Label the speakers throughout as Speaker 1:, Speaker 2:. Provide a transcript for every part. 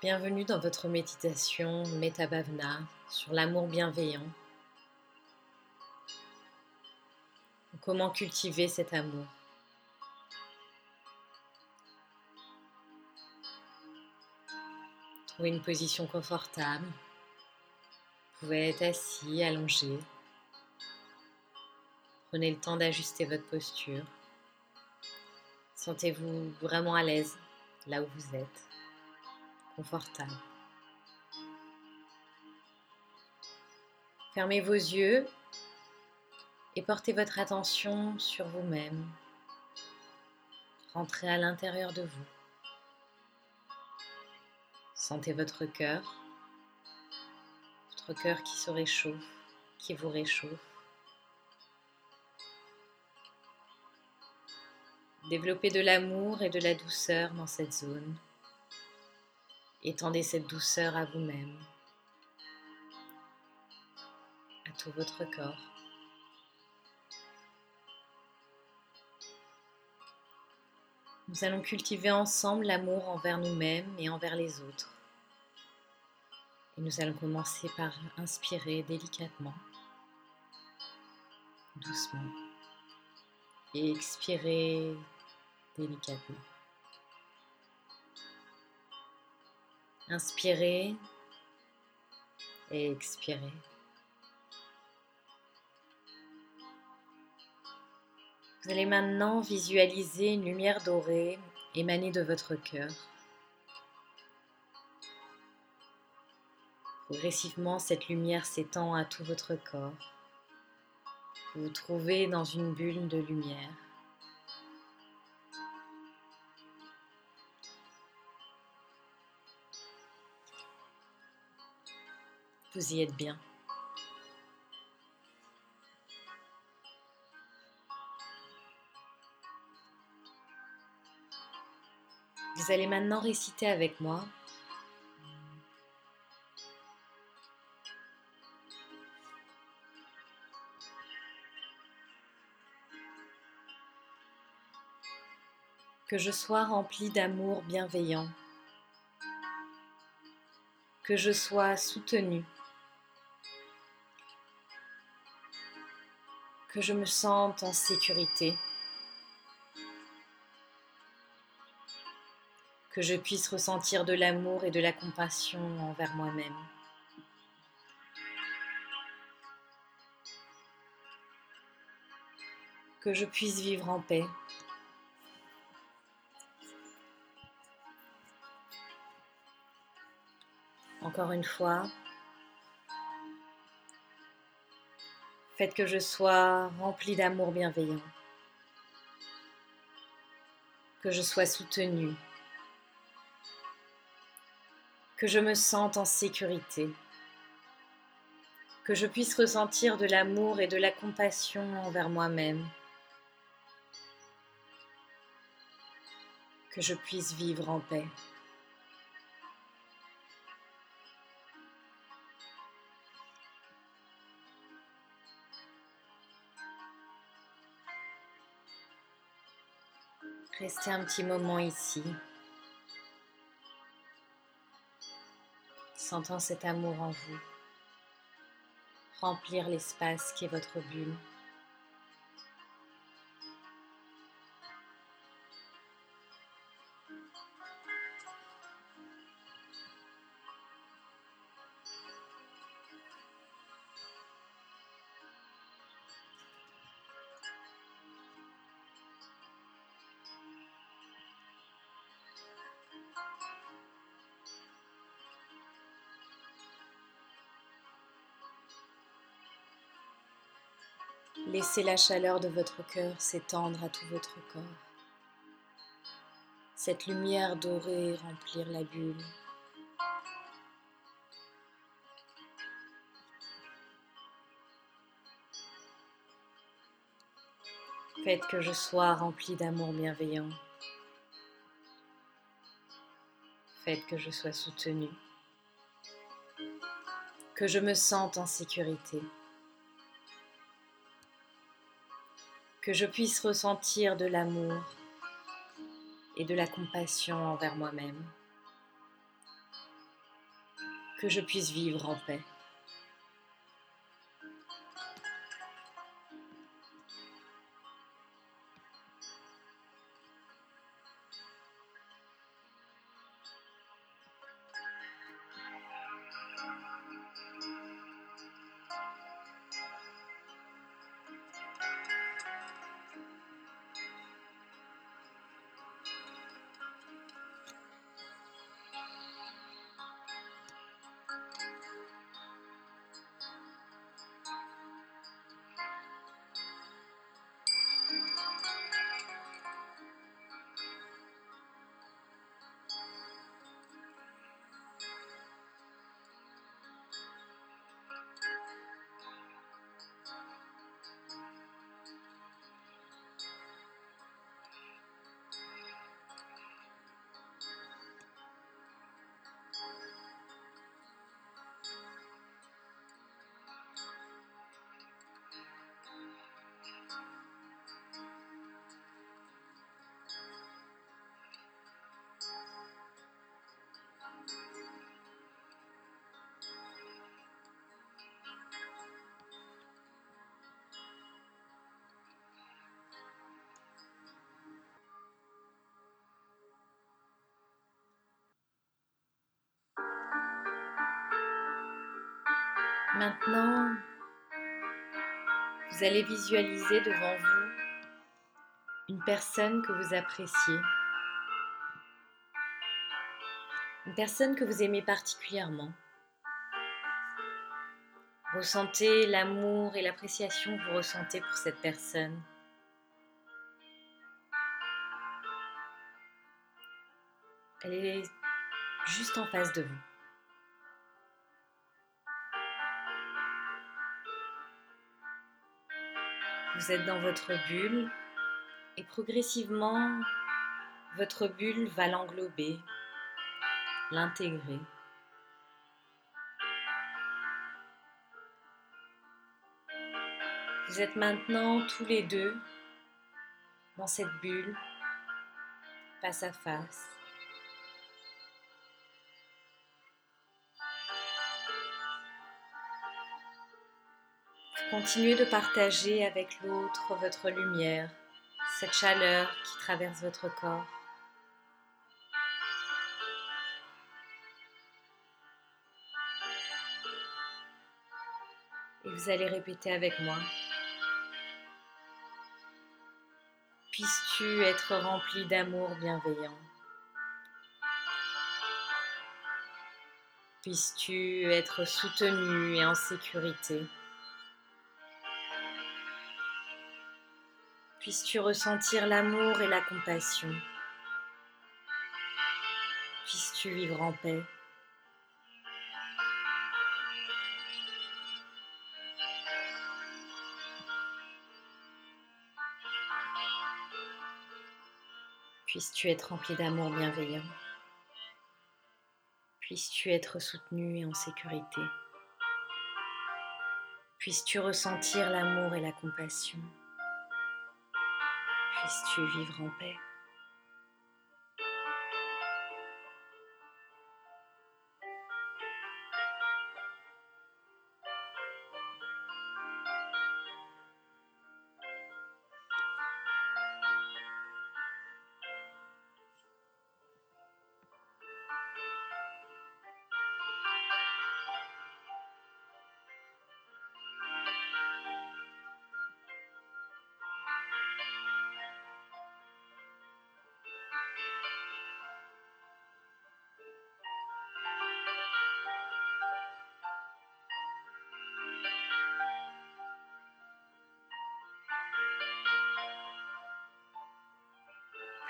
Speaker 1: Bienvenue dans votre méditation Metabhavna sur l'amour bienveillant. Comment cultiver cet amour? Trouvez une position confortable. Vous pouvez être assis, allongé. Prenez le temps d'ajuster votre posture. Sentez-vous vraiment à l'aise là où vous êtes confortable. Fermez vos yeux et portez votre attention sur vous-même. Rentrez à l'intérieur de vous. Sentez votre cœur, votre cœur qui se réchauffe, qui vous réchauffe. Développez de l'amour et de la douceur dans cette zone. Étendez cette douceur à vous-même, à tout votre corps. Nous allons cultiver ensemble l'amour envers nous-mêmes et envers les autres. Et nous allons commencer par inspirer délicatement, doucement, et expirer délicatement. Inspirez et expirez. Vous allez maintenant visualiser une lumière dorée émaner de votre cœur. Progressivement, cette lumière s'étend à tout votre corps. Vous vous trouvez dans une bulle de lumière. Vous y êtes bien. Vous allez maintenant réciter avec moi. Que je sois rempli d'amour bienveillant, que je sois soutenu que je me sente en sécurité, que je puisse ressentir de l'amour et de la compassion envers moi-même. Que je puisse vivre en paix. Encore une fois, Faites que je sois rempli d'amour bienveillant, que je sois soutenu, que je me sente en sécurité, que je puisse ressentir de l'amour et de la compassion envers moi-même, que je puisse vivre en paix. Restez un petit moment ici, sentant cet amour en vous, remplir l'espace qui est votre bulle. Laissez la chaleur de votre cœur s'étendre à tout votre corps. Cette lumière dorée remplir la bulle. Faites que je sois rempli d'amour bienveillant, fait que je sois soutenue, que je me sente en sécurité, que je puisse ressentir de l'amour et de la compassion envers moi-même, que je puisse vivre en paix. Maintenant, vous allez visualiser devant vous une personne que vous appréciez, une personne que vous aimez particulièrement. Ressentez l'amour et l'appréciation que vous ressentez pour cette personne. Elle est juste en face de vous. Vous êtes dans votre bulle et progressivement, votre bulle va l'englober, l'intégrer. Vous êtes maintenant tous les deux dans cette bulle, face à face. Continuez de partager avec l'autre votre lumière, cette chaleur qui traverse votre corps. Et vous allez répéter avec moi. Puisses-tu être rempli d'amour bienveillant? Puisses-tu être soutenu et en sécurité? Puisses-tu ressentir l'amour et la compassion. Puisses-tu vivre en paix. Puisses-tu être rempli d'amour bienveillant. Puisses-tu être soutenu et en sécurité. Puisses-tu ressentir l'amour et la compassion puisses-tu vivre en paix.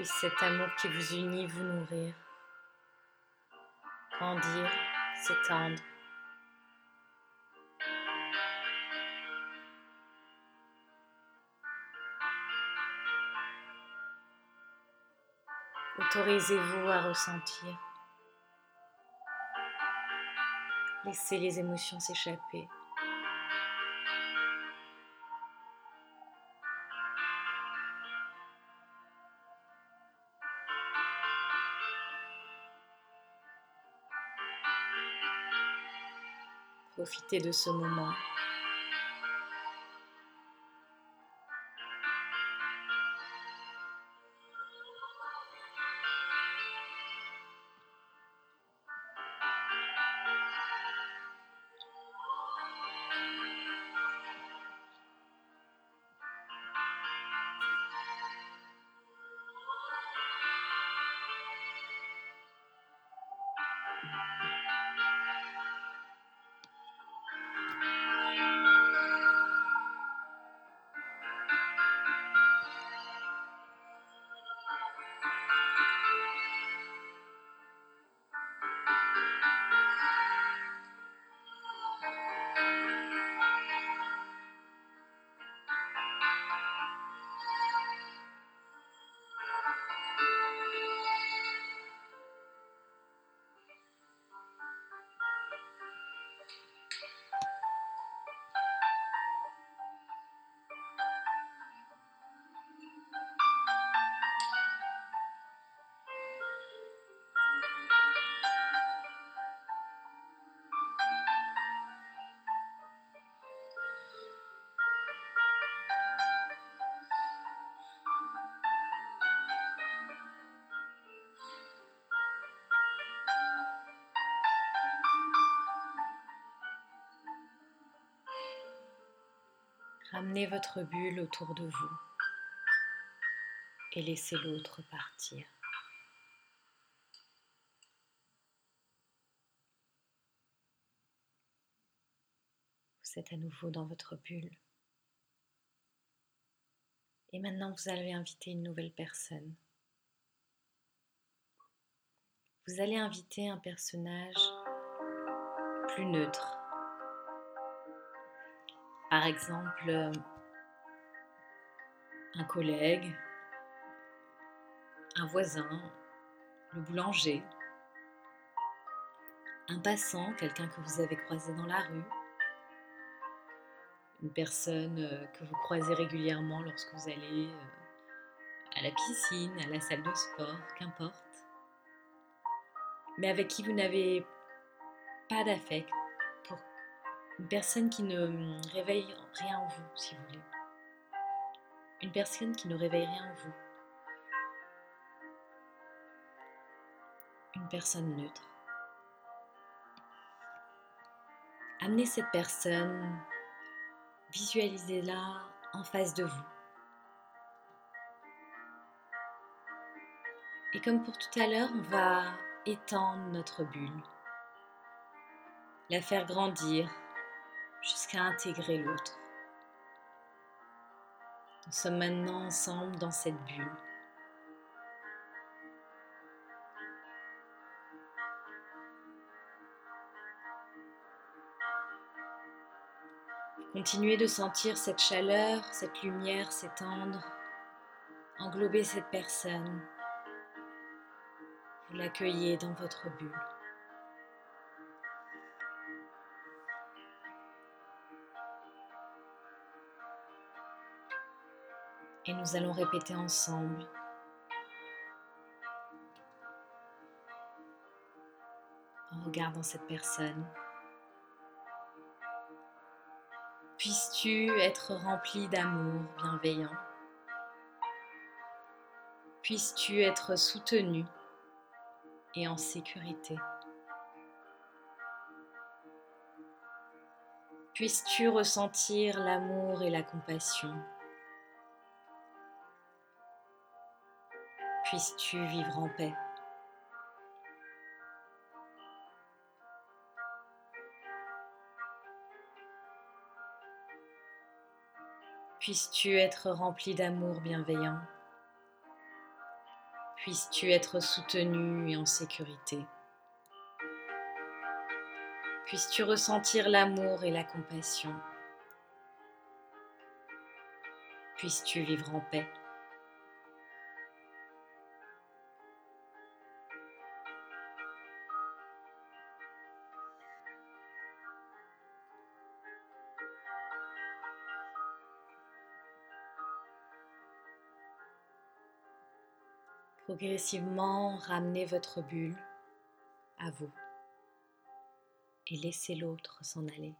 Speaker 1: Puisse cet amour qui vous unit vous nourrir, grandir, s'étendre. Autorisez-vous à ressentir. Laissez les émotions s'échapper. Profitez de ce moment. Ramenez votre bulle autour de vous et laissez l'autre partir. Vous êtes à nouveau dans votre bulle. Et maintenant, vous allez inviter une nouvelle personne. Vous allez inviter un personnage plus neutre par exemple, euh, un collègue, un voisin, le boulanger, un passant, quelqu'un que vous avez croisé dans la rue, une personne euh, que vous croisez régulièrement lorsque vous allez euh, à la piscine, à la salle de sport, qu'importe, mais avec qui vous n'avez pas d'affect, une personne qui ne hum, réveille rien en vous, si vous voulez. Une personne qui ne réveille rien en vous. Une personne neutre. Amenez cette personne, visualisez-la en face de vous. Et comme pour tout à l'heure, on va étendre notre bulle, la faire grandir jusqu'à intégrer l'autre. Nous sommes maintenant ensemble dans cette bulle. Continuez de sentir cette chaleur, cette lumière s'étendre, englober cette personne. Vous l'accueillez dans votre bulle. Et nous allons répéter ensemble. En regardant cette personne. Puisses-tu être rempli d'amour bienveillant? Puisses-tu être soutenu et en sécurité? Puisses-tu ressentir l'amour et la compassion? Puisses-tu vivre en paix? Puisses-tu être rempli d'amour bienveillant? Puisses-tu être soutenu et en sécurité? Puisses-tu ressentir l'amour et la compassion? Puisses-tu vivre en paix? Progressivement, ramenez votre bulle à vous et laissez l'autre s'en aller.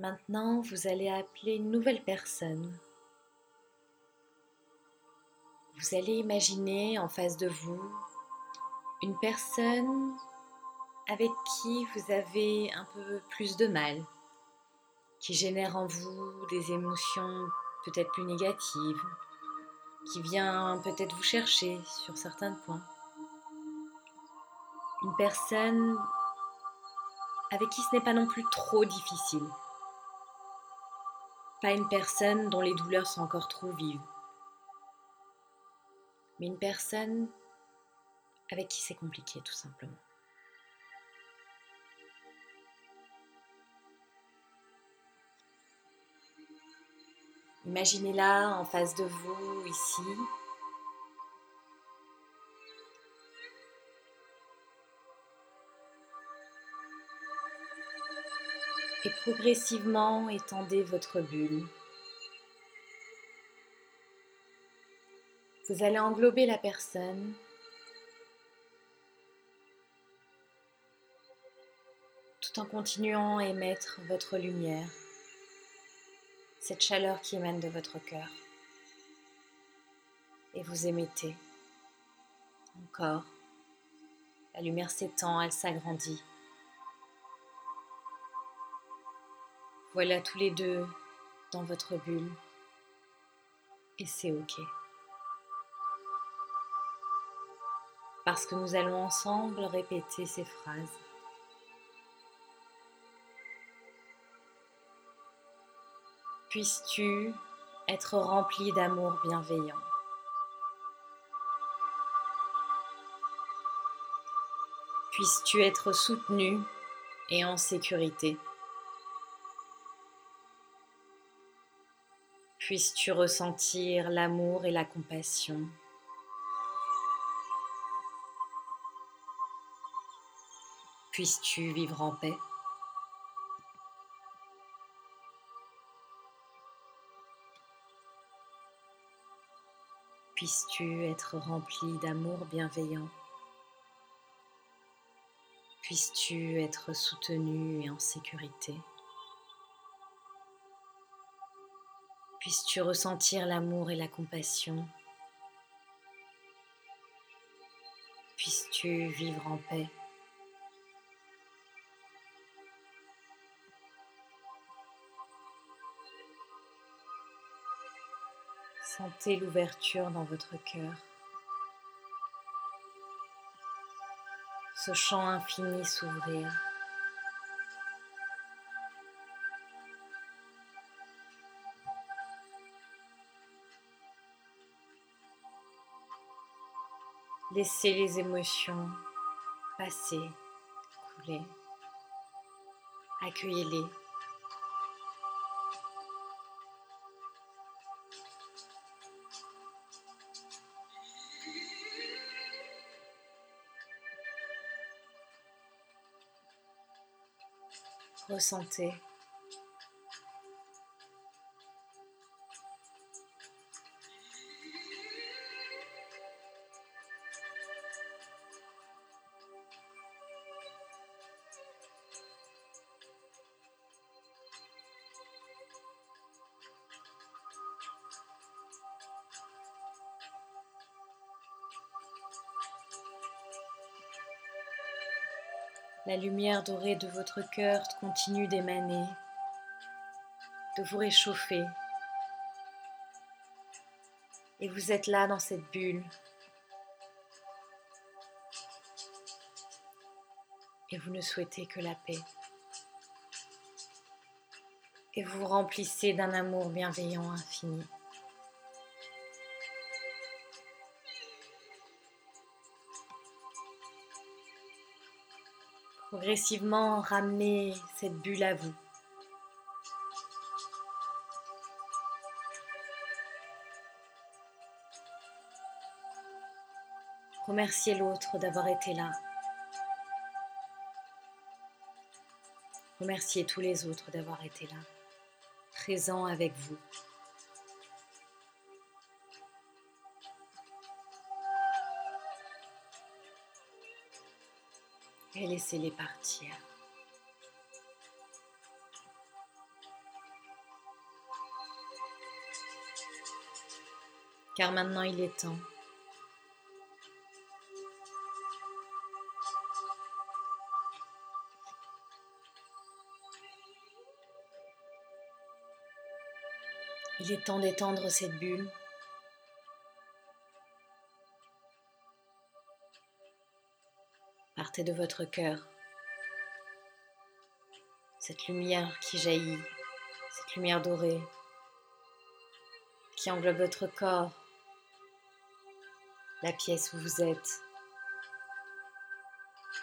Speaker 1: Maintenant, vous allez appeler une nouvelle personne. Vous allez imaginer en face de vous une personne avec qui vous avez un peu plus de mal, qui génère en vous des émotions peut-être plus négatives, qui vient peut-être vous chercher sur certains points. Une personne avec qui ce n'est pas non plus trop difficile. Pas une personne dont les douleurs sont encore trop vives, mais une personne avec qui c'est compliqué tout simplement. Imaginez-la en face de vous ici, et progressivement étendez votre bulle. Vous allez englober la personne tout en continuant à émettre votre lumière, cette chaleur qui émane de votre cœur. Et vous émettez encore. La lumière s'étend, elle s'agrandit. Voilà tous les deux dans votre bulle. Et c'est OK. Parce que nous allons ensemble répéter ces phrases. Puisses-tu être rempli d'amour bienveillant? Puisses-tu être soutenu et en sécurité? Puisses-tu ressentir l'amour et la compassion. Puisses-tu vivre en paix. Puisses-tu être rempli d'amour bienveillant. Puisses-tu être soutenu et en sécurité. Puisses-tu ressentir l'amour et la compassion? Puisses-tu vivre en paix? Sentez l'ouverture dans votre cœur. Ce champ infini s'ouvrir. Laissez les émotions passer, couler. Accueillez-les. Ressentez La lumière dorée de votre cœur continue d'émaner, de vous réchauffer. Et vous êtes là dans cette bulle. Et vous ne souhaitez que la paix. Et vous vous remplissez d'un amour bienveillant infini. Progressivement, ramenez cette bulle à vous. Remerciez l'autre d'avoir été là. Remerciez tous les autres d'avoir été là, présents avec vous. Et laissez-les partir. Car maintenant il est temps Il est temps d'étendre cette bulle. Partez de votre cœur. Cette lumière qui jaillit, cette lumière dorée qui englobe votre corps, la pièce où vous êtes,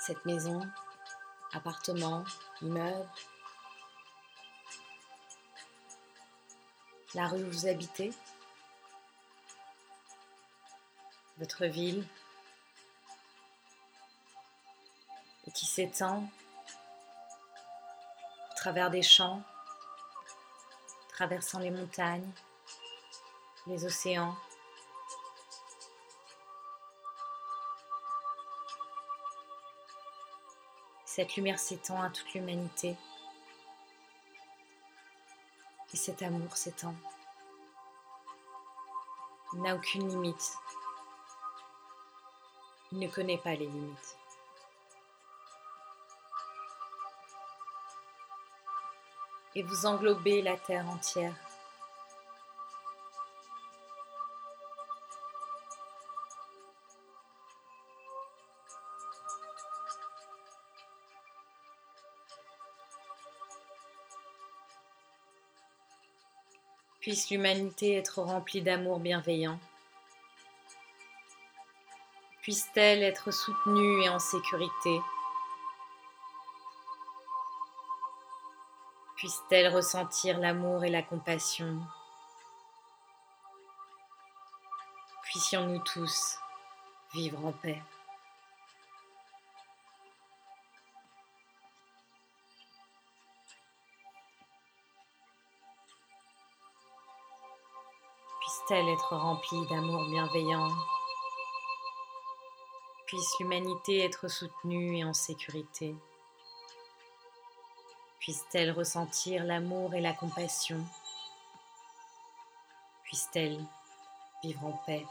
Speaker 1: cette maison, appartement, immeuble, la rue où vous habitez, votre ville, qui s'étend au travers des champs, traversant les montagnes, les océans. Cette lumière s'étend à toute l'humanité. Et cet amour s'étend. Il n'a aucune limite. Il ne connaît pas les limites. Et vous englobez la terre entière. Puisse l'humanité être remplie d'amour bienveillant. Puisse-t-elle être soutenue et en sécurité. Puisse-t-elle ressentir l'amour et la compassion? Puissions-nous tous vivre en paix. puisse-t-elle être remplie d'amour bienveillant, puisse l'humanité être soutenue et en sécurité, puisse-t-elle ressentir l'amour et la compassion, puisse-t-elle vivre en paix,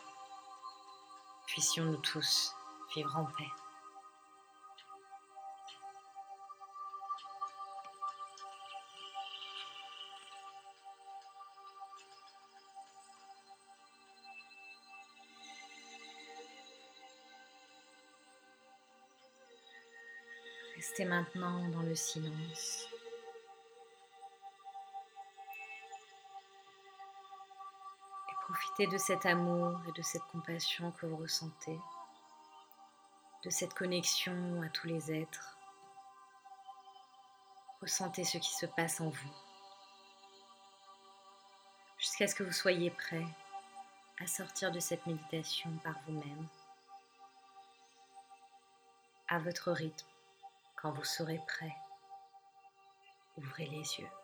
Speaker 1: puissions-nous tous vivre en paix. Restez maintenant dans le silence. De cet amour et de cette compassion que vous ressentez, de cette connexion à tous les êtres. Ressentez ce qui se passe en vous, jusqu'à ce que vous soyez prêt à sortir de cette méditation par vous-même, à votre rythme. Quand vous serez prêt, ouvrez les yeux.